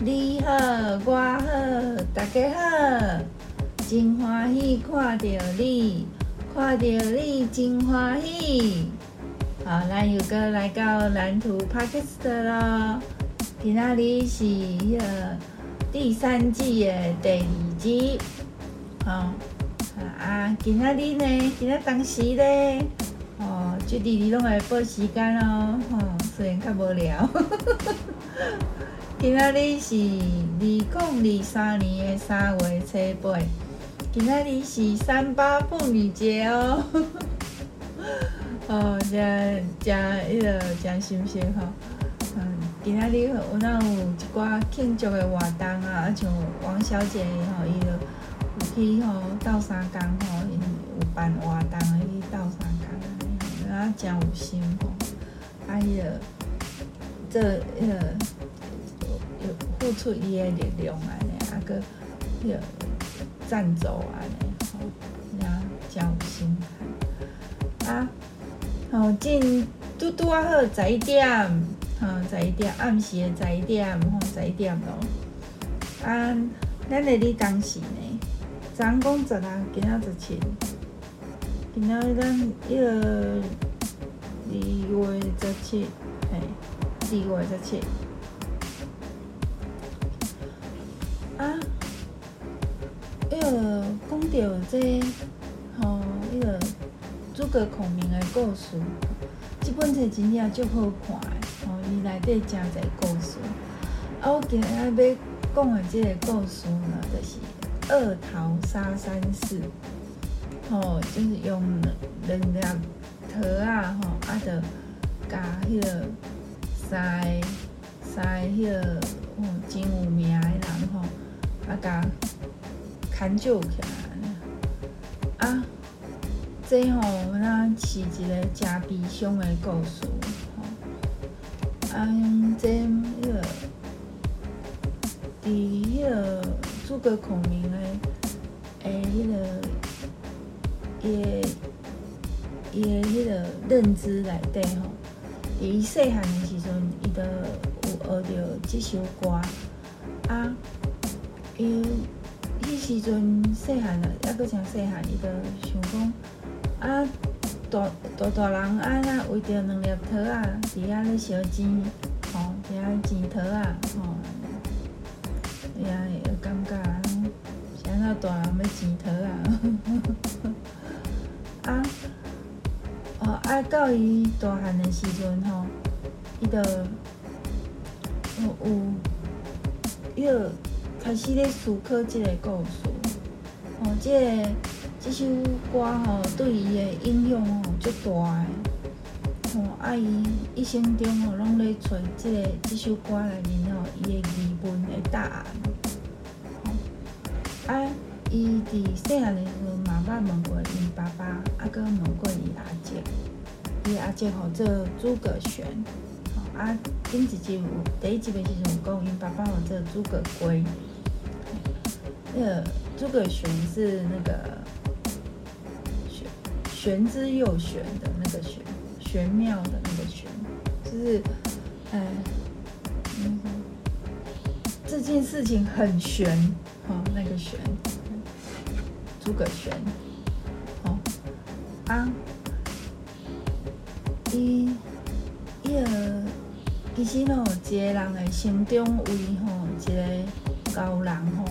你好，我好，大家好，真欢喜看到你，看到你真欢喜。好，咱又搁来到蓝图 Podcast 咯，今仔日是迄个第三季的第二集。好，啊，今仔日呢，今仔当时呢，哦，这弟弟拢会报时间哦，吼，虽然较无聊。今仔日是二零二三年的三月初八，今仔日是三八妇女节哦。哦，真真迄个真新鲜吼。嗯，今仔日有哪有一寡庆祝的活动啊？啊，像王小姐吼，伊就有去吼斗相共吼，因有办活动去斗相共，啊，真有心吼。啊，伊个这迄个。付出伊的力量安尼，啊搁迄个赞助安尼，吼，呀，真有心啊！吼，进拄拄啊好十一点，吼，十一点暗时的十一点，吼，十一点咯。啊，咱的哩当时呢，昨讲十啊，今仔十七，今仔咱迄个二月十七，嘿，二月十七。迄、那个讲到这个，吼，迄个诸葛孔明的故事，这本册真正足好看的，吼，伊内底真侪故事。啊，我今日要讲的这个故事呢，就是二桃杀三士，吼，就是用两粒桃啊，吼，啊，着加迄个三三个迄个吼，真有名的人，吼。啊，甲牵救起来啊！这吼，咱是一个真悲伤的故事吼。啊，这迄个，伫迄个诸葛孔明的诶，迄个伊的伊的迄个认知内底吼，伊细汉的时阵，伊都有学着这首歌啊。伊迄时阵细汉了，抑搁诚细汉，伊就想讲啊，大大大人啊，那为着两粒桃啊，伫遐咧烧钱，吼，伫遐钱桃啊，吼，伊也会感觉，啥那大人要钱桃啊，啊，哦，啊，到伊大汉的时阵吼，伊就有有伊个。开始咧思考即个故事，吼，即个即首歌吼，对伊的影响吼足大诶，吼，啊伊一生中吼拢咧找即个即首歌内面吼伊的疑问的答案，吼，啊，伊伫细汉诶时阵嘛捌问过因爸爸，啊，搁问过伊阿姐，伊阿姐吼做诸葛玄，吼，啊，顶一集第一集的时阵有讲因爸爸吼做诸葛圭。那个诸葛玄是那个玄玄之又玄的那个玄，玄妙的那个玄，就是，哎，嗯，这件事情很玄，哦，那个玄，诸葛玄，哦，啊，伊，伊个，其实喏，一个人的心中为吼一个高人吼。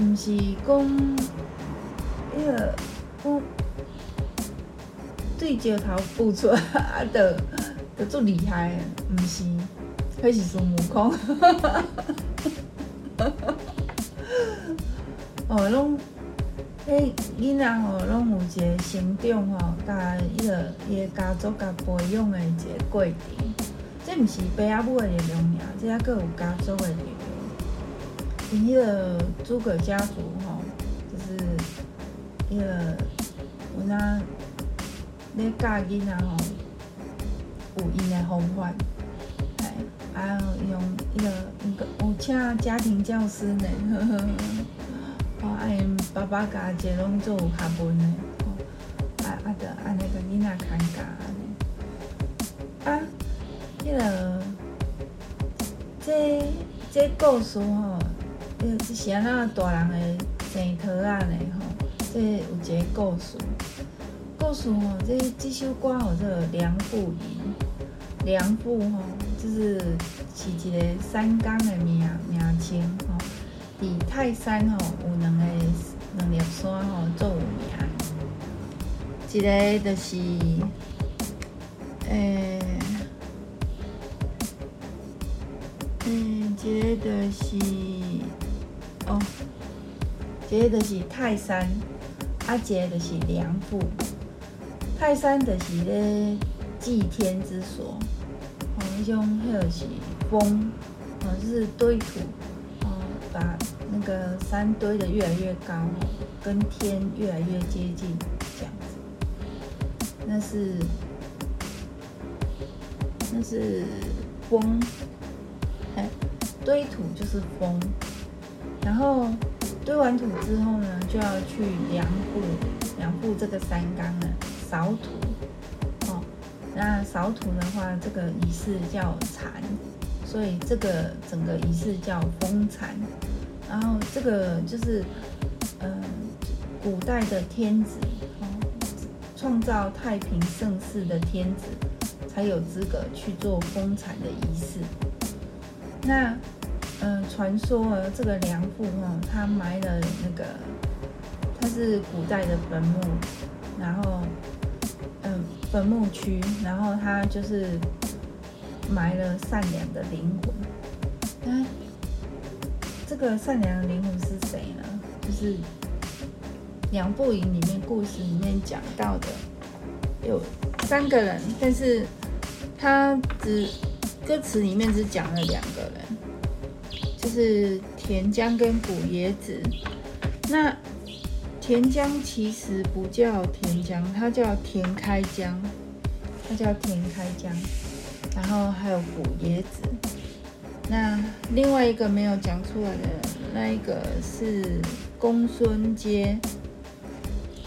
毋是讲迄个讲对石头付出啊，得得足厉害，毋是，迄是孙悟空。哦，拢迄囡仔吼，拢有一个成长吼，甲迄个伊个家族甲培养的一个过程。这毋是爸仔母的力量尔，这还阁有家族的力量。因迄个诸葛家族吼，就是迄个有哪咧教囡仔吼，有因的方法，哎，还有用迄个有请家庭教师呢，呵呵，哦，啊因爸爸甲阿姐拢做有学问的，吼，啊啊，着安尼甲囡仔看教安尼，啊，迄个这。这故事吼，呃，是安那大人的生托仔呢吼，这有一个故事。故事吼，这这首歌吼，这个《梁父吟》，梁父吼，就是是一个山岗的名名称吼。伫泰山吼，有两个两粒山吼，最有名。一个就是，诶、欸，嗯，一个就是，哦，一个就是泰山，啊，一个就是梁父。泰山就是咧祭天之所，哦，迄种迄个是峰，哦，就是堆土，哦，把那个山堆得越来越高，跟天越来越接近，这样子。那是那是风，哎，堆土就是风，然后堆完土之后呢，就要去梁父，梁父这个三缸呢。扫土，哦，那扫土的话，这个仪式叫禅，所以这个整个仪式叫封禅。然后这个就是，呃，古代的天子，哦，创造太平盛世的天子，才有资格去做封禅的仪式。那，呃，传说这个梁父哦，他埋了那个，他是古代的坟墓，然后。嗯坟墓区，然后他就是埋了善良的灵魂。那这个善良的灵魂是谁呢？就是《梁父吟》里面故事里面讲到的，有三个人，但是他只歌词里面只讲了两个人，就是田江跟古冶子。那田江其实不叫田江，它叫田开江，它叫田开江。然后还有古冶子。那另外一个没有讲出来的那一个是公孙街。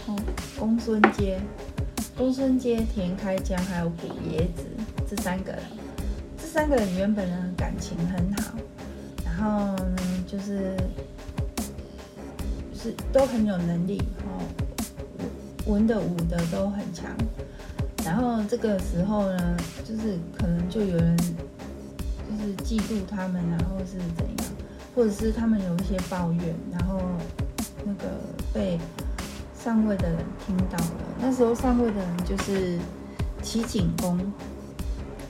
哦，公孙街，公孙街、田开江还有古冶子这三个人，这三个人原本呢感情很好，后呢就是是。都很有能力哦，文的武的都很强。然后这个时候呢，就是可能就有人就是嫉妒他们，然后是怎样，或者是他们有一些抱怨，然后那个被上位的人听到了。那时候上位的人就是齐景公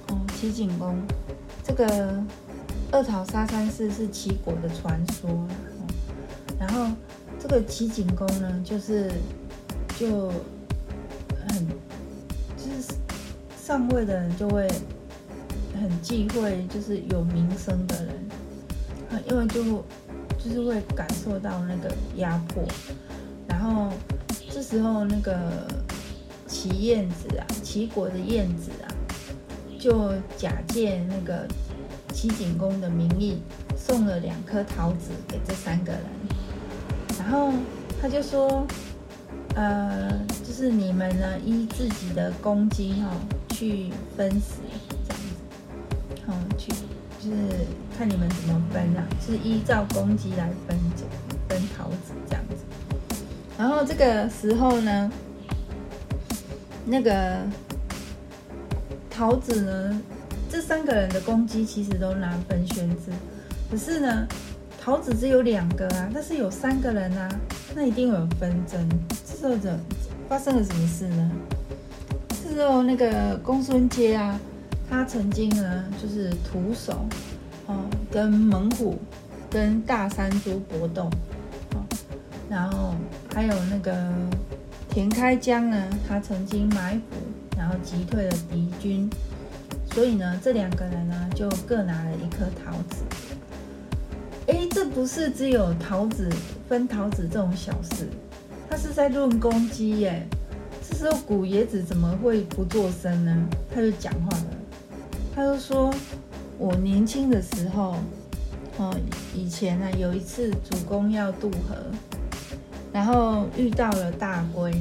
哦，齐景公这个二桃沙山寺是齐国的传说，然后。这个齐景公呢，就是就很就是上位的人就会很忌讳，就是有名声的人，因为就就是会感受到那个压迫。然后这时候那个齐晏子啊，齐国的晏子啊，就假借那个齐景公的名义，送了两颗桃子给这三个人。然后他就说，呃，就是你们呢，依自己的功绩哈、哦，去分食这样子，好、哦，去就是看你们怎么分啊，是依照功绩来分分桃子这样子。然后这个时候呢，那个桃子呢，这三个人的攻击其实都拿分轩輊，可是呢。桃子只有两个啊，但是有三个人啊，那一定有纷争。这时候怎发生了什么事呢？这时候那个公孙捷啊，他曾经呢就是徒手哦跟猛虎跟大山猪搏斗，哦，然后还有那个田开疆呢，他曾经埋伏，然后击退了敌军，所以呢这两个人呢就各拿了一颗桃子。哎，这不是只有桃子分桃子这种小事，他是在论功绩耶。这时候古冶子怎么会不作声呢？他就讲话了，他就说：“我年轻的时候，哦，以前呢有一次主公要渡河，然后遇到了大龟，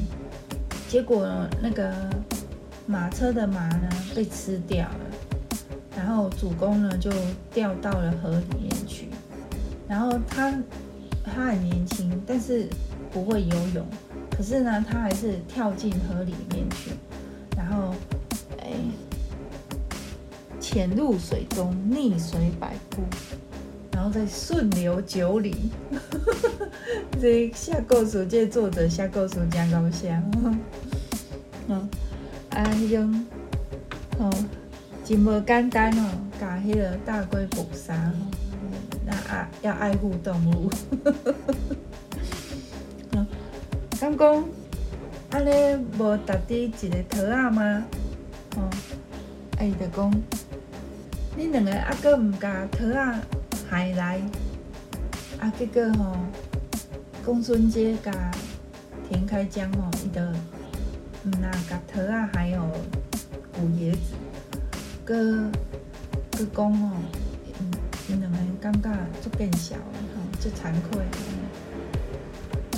结果那个马车的马呢被吃掉了，然后主公呢就掉到了河里面去，然后他他很年轻，但是不会游泳，可是呢他还是跳进河里面去，然后哎潜入水中，逆水百步，然后再顺流九里。这下故事这作者下故事真搞笑，嗯，啊，迄种吼。真无简单哦，甲迄个大龟捕杀，那爱要爱护动物。嗯，刚讲安尼无值得一个桃仔吗？哦，哎，伊就讲，恁两个啊，搁毋甲桃仔害来，啊，结果吼，公孙捷甲田开疆吼，伊就毋那甲桃仔还有古椰子。哥，哥讲哦，嗯，因两个感觉足变小的吼，足惭愧，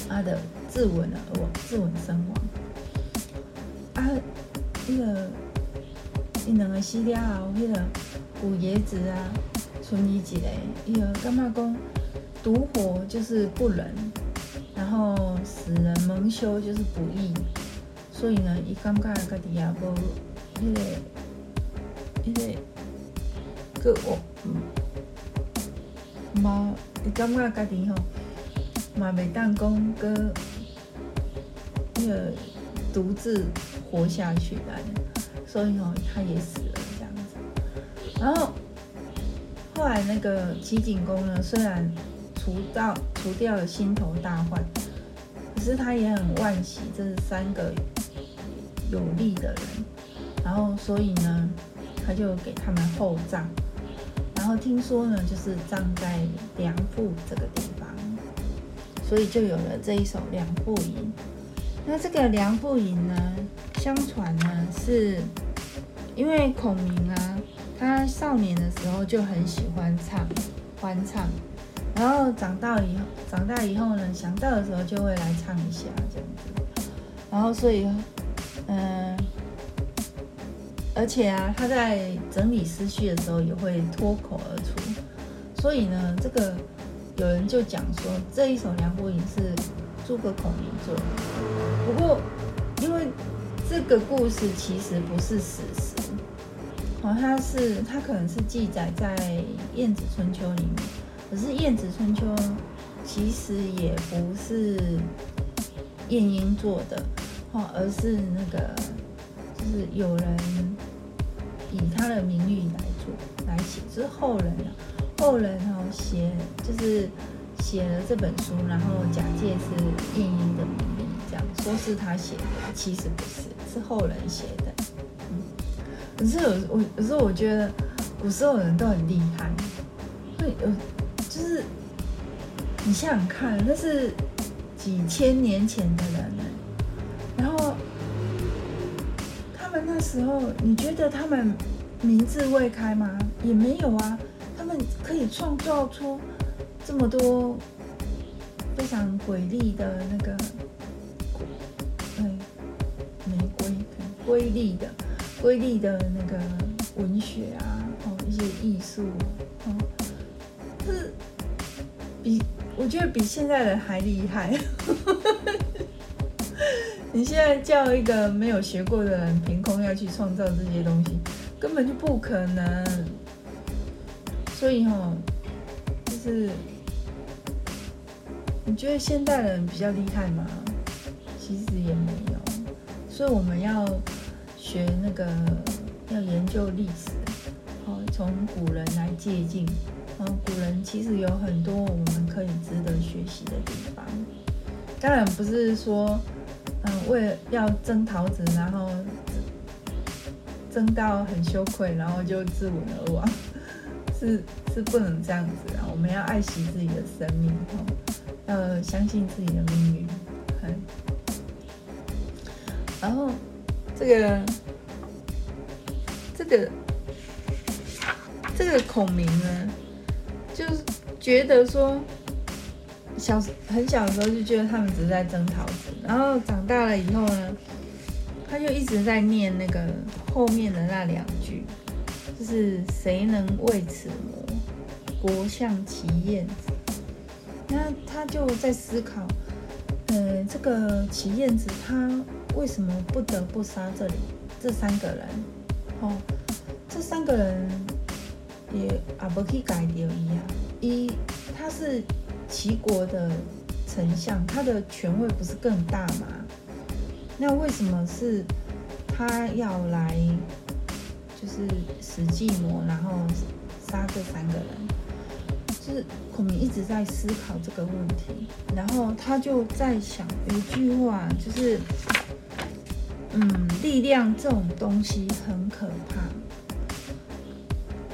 啊，就自刎了，自刎身亡。啊，迄、那个，因两个死了后，迄、那个古椰子啊，剩伊一个，伊个感觉讲，独活就是不仁，然后死人蒙羞就是不义，所以呢，伊感觉家己也无迄个。因为个我嗯，嘛，伊感觉家己吼嘛袂当讲个那个独自活下去来，所以吼他也死了这样子。然后后来那个齐景公呢，虽然除掉除掉了心头大患，可是他也很惋惜这是三个有力的人，然后所以呢。他就给他们厚葬，然后听说呢，就是葬在梁父这个地方，所以就有了这一首《梁父吟》。那这个《梁父吟》呢，相传呢，是因为孔明啊，他少年的时候就很喜欢唱欢唱，然后长大以后，长大以后呢，想到的时候就会来唱一下这样子，然后所以，嗯、而且啊，他在整理思绪的时候也会脱口而出，所以呢，这个有人就讲说这一首《梁父吟》是诸葛孔明做的。不过，因为这个故事其实不是史实，哦，它是它可能是记载在《晏子春秋》里面，可是《晏子春秋》其实也不是晏婴做的，哦，而是那个。就是有人以他的名誉来做来写，就是后人啊，后人哦写就是写了这本书，然后假借是晏婴的名义，这样说是他写的，其实不是，是后人写的。可是有我有时候我觉得古时候的人都很厉害，会有就是你想想看，那是几千年前的人时候你觉得他们民智未开吗？也没有啊，他们可以创造出这么多非常瑰丽的那个，对，玫瑰，瑰丽的，瑰丽的那个文学啊，哦，一些艺术，哦，是比我觉得比现在的还厉害。你现在叫一个没有学过的人凭空要去创造这些东西，根本就不可能。所以哈，就是你觉得现代人比较厉害吗？其实也没有。所以我们要学那个，要研究历史，哦，从古人来借鉴。哦，古人其实有很多我们可以值得学习的地方。当然不是说。嗯，为了要争桃子，然后争到很羞愧，然后就自刎而亡，是是不能这样子啊！我们要爱惜自己的生命哦，要相信自己的命运。然后这个这个这个孔明呢，就是觉得说。小很小的时候就觉得他们只是在争讨子，然后长大了以后呢，他就一直在念那个后面的那两句，就是谁能为此谋，国相其燕子。那他就在思考，呃，这个齐燕子他为什么不得不杀这里这三个人？哦，这三个人也啊不可以改掉一样，一他是齐国的丞相，他的权位不是更大吗？那为什么是他要来，就是使计谋，然后杀这三个人？就是孔明一直在思考这个问题，然后他就在想一句话，就是，嗯，力量这种东西很可怕。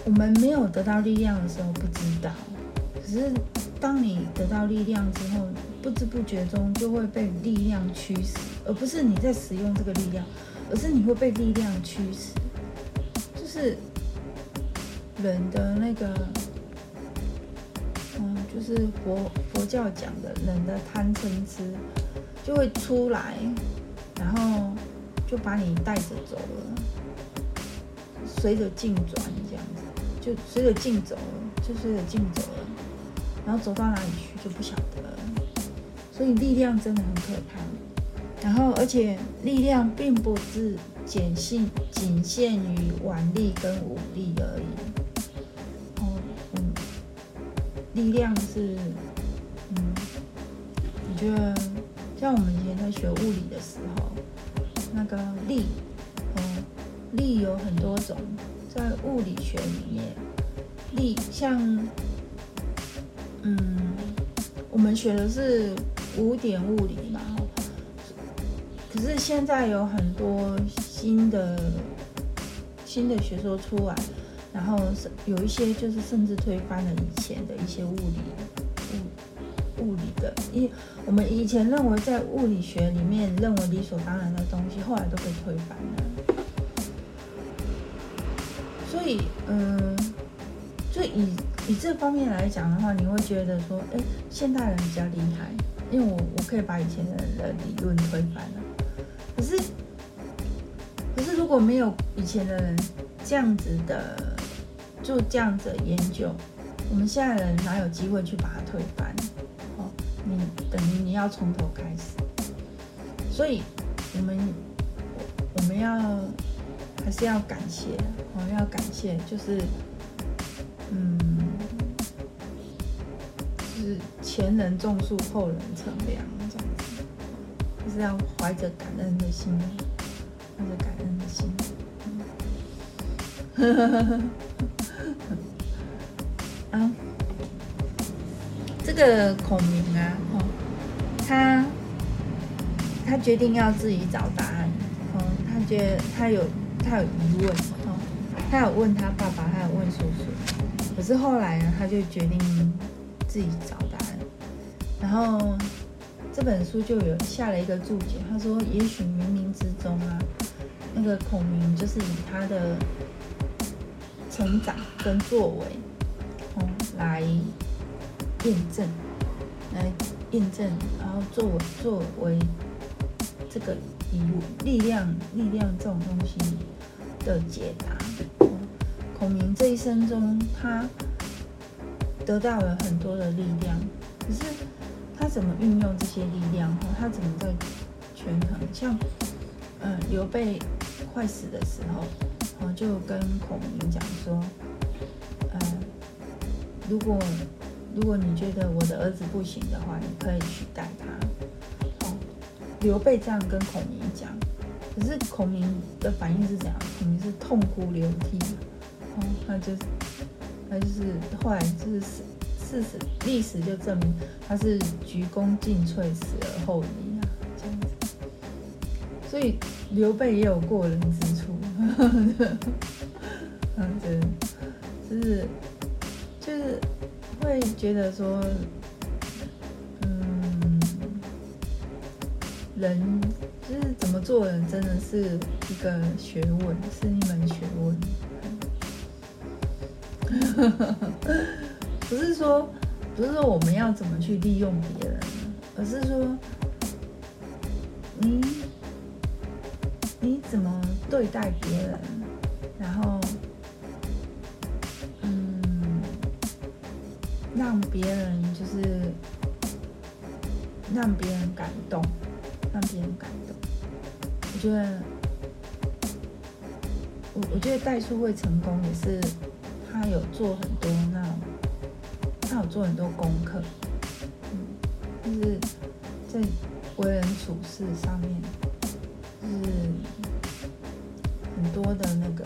我们没有得到力量的时候不知道，可是当你得到力量之后，不知不觉中就会被力量驱使，而不是你在使用这个力量，而是你会被力量驱使，就是人的那个。就是佛佛教讲的人的贪嗔痴就会出来，然后就把你带着走了，随着境转这样子，就随着境走了，就随着境走了，然后走到哪里去就不晓得了。所以力量真的很可怕，然后而且力量并不是仅限仅限于腕力跟武力而已。力量是，嗯，你觉得像我们以前在学物理的时候，那个力，嗯，力有很多种，在物理学里面，力像，嗯，我们学的是古典物理嘛，可是现在有很多新的新的学说出来。然后有一些就是甚至推翻了以前的一些物理物物理的，因我们以前认为在物理学里面认为理所当然的东西，后来都被推翻了。所以，嗯，就以以这方面来讲的话，你会觉得说，哎，现代人比较厉害，因为我我可以把以前的人的理论推翻了。可是，可是如果没有以前的人这样子的。就这样子研究，我们现在人哪有机会去把它推翻？哦，你等于你要从头开始，所以我们我们要还是要感谢，我们要感谢，就是嗯，前人种树，后人乘凉这样子，就是要怀着感恩的心，怀着感恩的心，呵呵呵呵。啊，这个孔明啊，哦，他他决定要自己找答案，哦，他觉得他有他有疑问，哦，他有问他爸爸，他有问叔叔，可是后来呢，他就决定自己找，然后这本书就有下了一个注解，他说，也许冥冥之中啊，那个孔明就是以他的。成长跟作为，哦，来验证，来验证，然后作为作为这个以力量力量这种东西的解答。孔明这一生中，他得到了很多的力量，可是怎么运用这些力量？他怎么在权衡？像，嗯，刘备快死的时候。我就跟孔明讲说，呃，如果如果你觉得我的儿子不行的话，你可以取代他。哦，刘备这样跟孔明讲，可是孔明的反应是怎样？孔明是痛哭流涕，哦，他就是他就是后来就是事实历史就证明他是鞠躬尽瘁，死而后已啊，这样子。所以刘备也有过人之处。嗯，对，就是就是会觉得说，嗯，人就是怎么做人，真的是一个学问，是一门学问。不是说不是说我们要怎么去利用别人，而是说，你你怎么对待别人，然后嗯，让别人就是让别人感动，让别人感动，我觉得。我我觉得代数会成功，也是他有做很多那种他有做很多功课，嗯，就是在为人处事上面，就是很多的那个。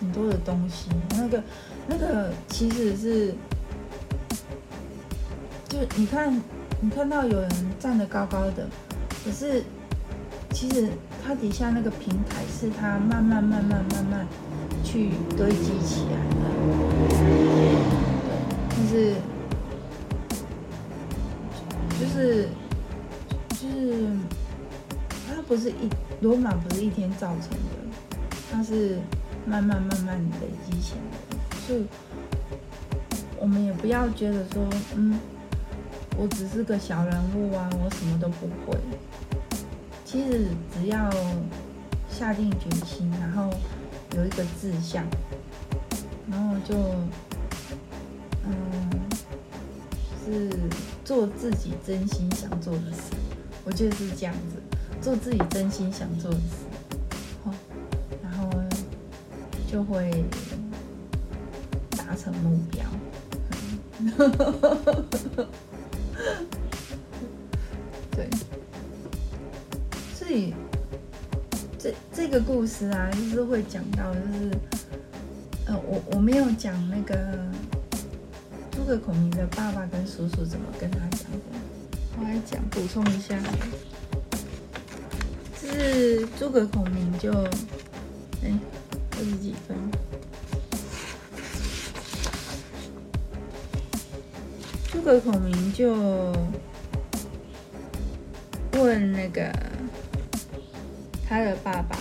很多的东西，那个那个其实是，就你看，你看到有人站得高高的，可是其实他底下那个平台是他慢慢慢慢慢慢去堆积起来的，是就是就是它不是一罗马不是一天造成的，它是。慢慢慢慢累积起来，的。就我们也不要觉得说，嗯，我只是个小人物啊，我什么都不会。其实只要下定决心，然后有一个志向，然后就，嗯，是做自己真心想做的事。我觉得是这样子，做自己真心想做的事然后。就会达成目标。对，所以这这个故事啊，就是会讲到，就是呃，我我没有讲那个诸葛孔明的爸爸跟叔叔怎么跟他讲的，我来讲补充一下，就是诸葛孔明就哎。二十几分。诸葛孔明就问那个他的爸爸，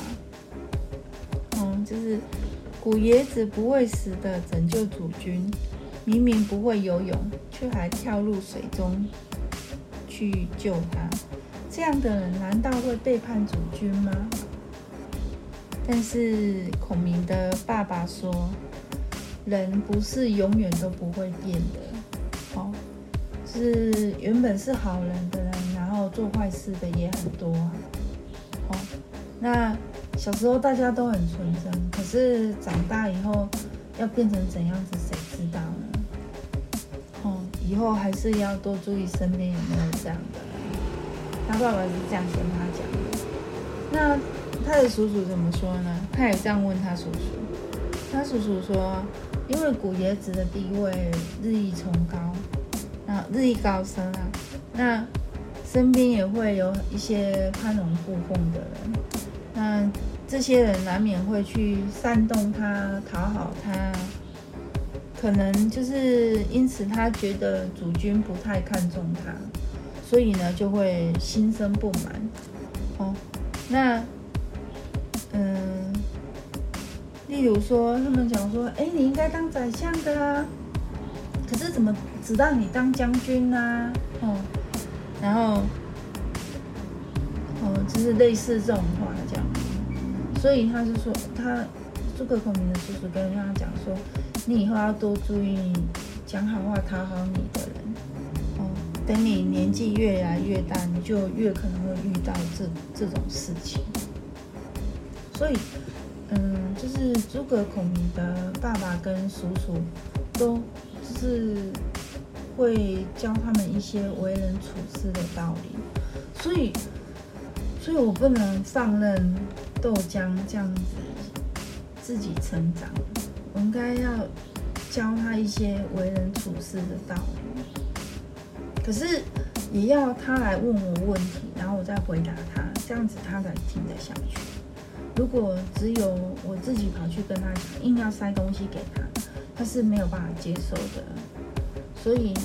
嗯，就是古爷子不畏死的拯救主君，明明不会游泳，却还跳入水中去救他，这样的人难道会背叛主君吗？但是孔明的爸爸说，人不是永远都不会变的，哦，是原本是好人的人，然后做坏事的也很多，哦，那小时候大家都很纯真，可是长大以后要变成怎样子，谁知道呢？以后还是要多注意身边有没有这样的人。他爸爸是这样跟他讲的，那。他的叔叔怎么说呢？他也这样问他叔叔。他叔叔说，因为古爷子的地位日益崇高，啊，日益高升啊，那身边也会有一些攀龙附凤的人，那这些人难免会去煽动他，讨好他，可能就是因此他觉得主君不太看重他，所以呢就会心生不满。哦，那。嗯，例如说，他们讲说，哎，你应该当宰相的啊，可是怎么只让你当将军呢？哦，然后，哦，就是类似这种话这样，所以他就说，他诸葛孔明的叔叔跟他讲说，你以后要多注意讲好话讨好你的人，哦，等你年纪越来越大，你就越可能会遇到这这种事情。所以，嗯，就是诸葛孔明的爸爸跟叔叔都就是会教他们一些为人处事的道理。所以，所以我不能放任豆浆这样子自己成长，我应该要教他一些为人处事的道理。可是，也要他来问我问题，然后我再回答他，这样子他才听得下去。如果只有我自己跑去跟他讲，硬要塞东西给他，他是没有办法接受的。所以，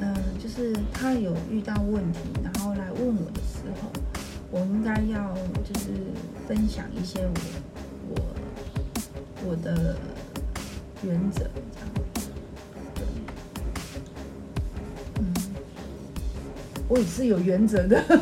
嗯、就是他有遇到问题，然后来问我的时候，我应该要就是分享一些我我我的原则，嗯，我也是有原则的。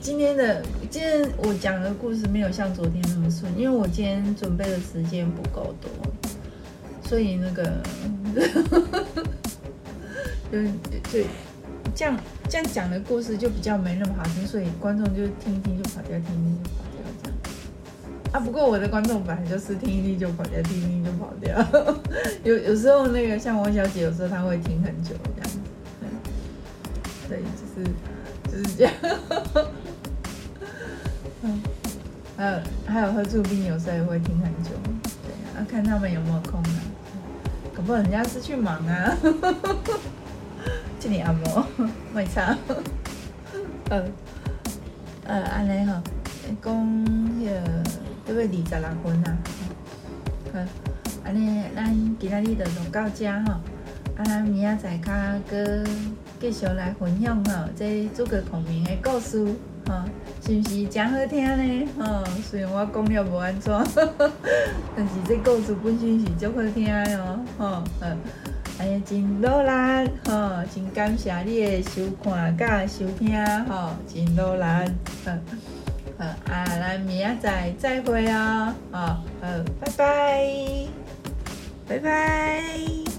今天的今天我讲的故事没有像昨天那么顺，因为我今天准备的时间不够多，所以那个，就就这样这样讲的故事就比较没那么好听，所以观众就听一听就跑掉，听一听就跑掉这样。啊，不过我的观众本来就是听一听就跑掉，听一听就跑掉。有有时候那个像王小姐，有时候她会听很久这样子。对，就是就是这样。嗯，还有还有喝住冰，有时候也会听很久。对啊，看他们有没有空啊。可不，人家是去忙啊。这里按摩，没差。呃呃，安尼吼，讲迄个，对不二十六分啊。好，安尼咱今仔日就录到这吼。啊，咱明仔载较阁。继续来分享吼，这诸葛孔明的故事吼，是毋是真好听呢？吼，虽然我讲了无安怎，但是这故事本身是足好听哟，哈，嗯，哎呀，真努力，吼，真感谢你的收看甲收听，吼，真努力，好，好，啊，咱明仔载再会哦，好，好，拜拜，拜拜。